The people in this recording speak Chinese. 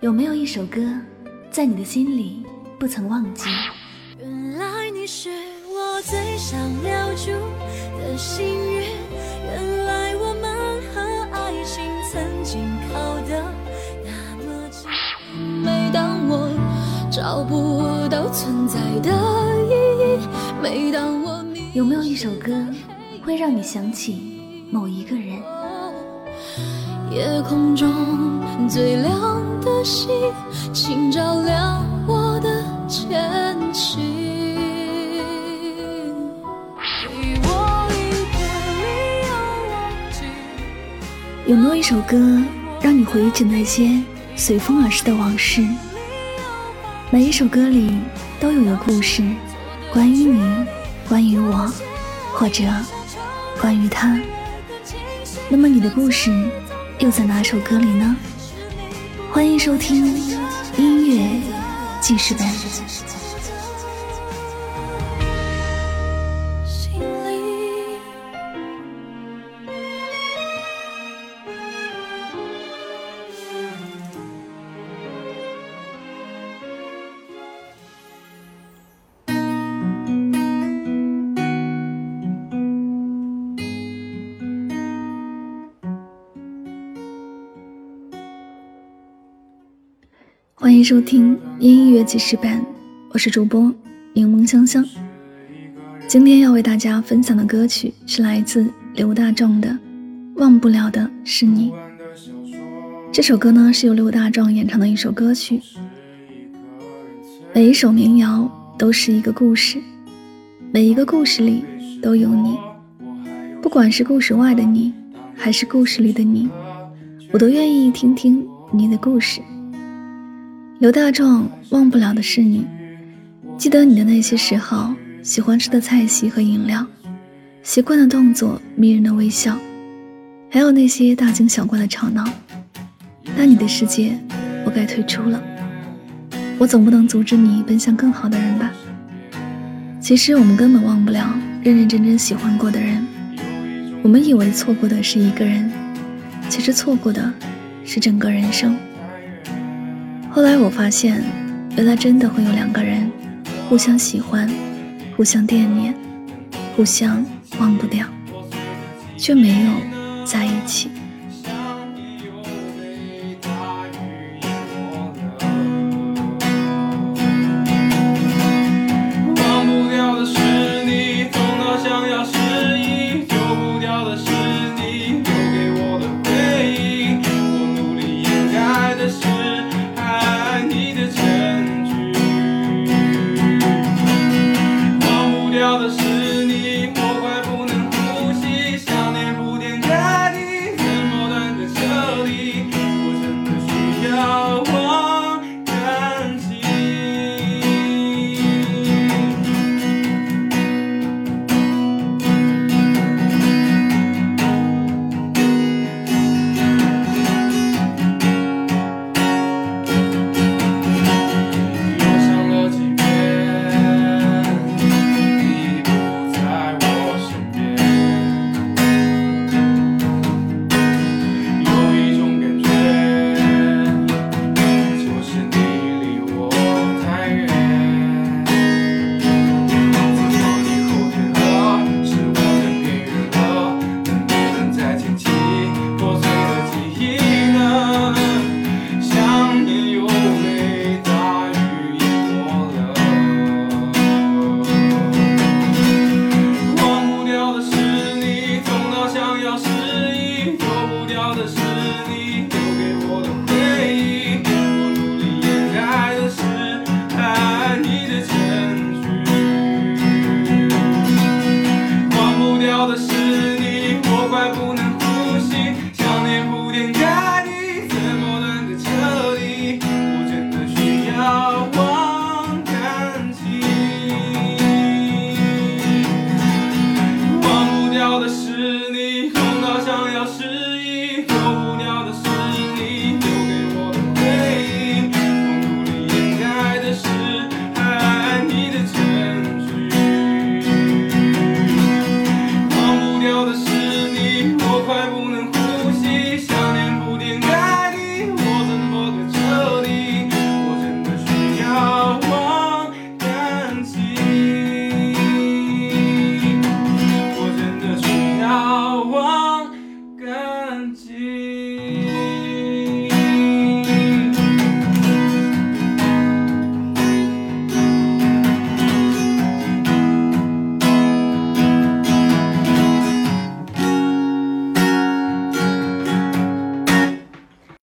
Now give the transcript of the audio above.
有没有一首歌，在你的心里不曾忘记？原来你是我最想留住的幸运，原来我们和爱情曾经靠得那么近。每当我找不到存在的意义，每当我迷有没有一首歌，会让你想起某一个人？夜空中最亮的星，请照亮我的前行。有没有一首歌，让你回忆起那些随风而逝的往事？每一首歌里都有个故事，关于你，关于我，或者关于他。那么你的故事又在哪首歌里呢？欢迎收听音乐记事本。欢迎收听音乐记事本，我是主播柠檬香香。今天要为大家分享的歌曲是来自刘大壮的《忘不了的是你》。这首歌呢是由刘大壮演唱的一首歌曲。每一首民谣都是一个故事，每一个故事里都有你。不管是故事外的你，还是故事里的你，我都愿意听听你的故事。刘大壮忘不了的是你，记得你的那些时候，喜欢吃的菜系和饮料，习惯的动作，迷人的微笑，还有那些大惊小怪的吵闹。但你的世界，我该退出了。我总不能阻止你奔向更好的人吧？其实我们根本忘不了认认真真喜欢过的人。我们以为错过的是一个人，其实错过的是整个人生。后来我发现，原来真的会有两个人，互相喜欢，互相惦念，互相忘不掉，却没有在一起。的是你，痛到想要失。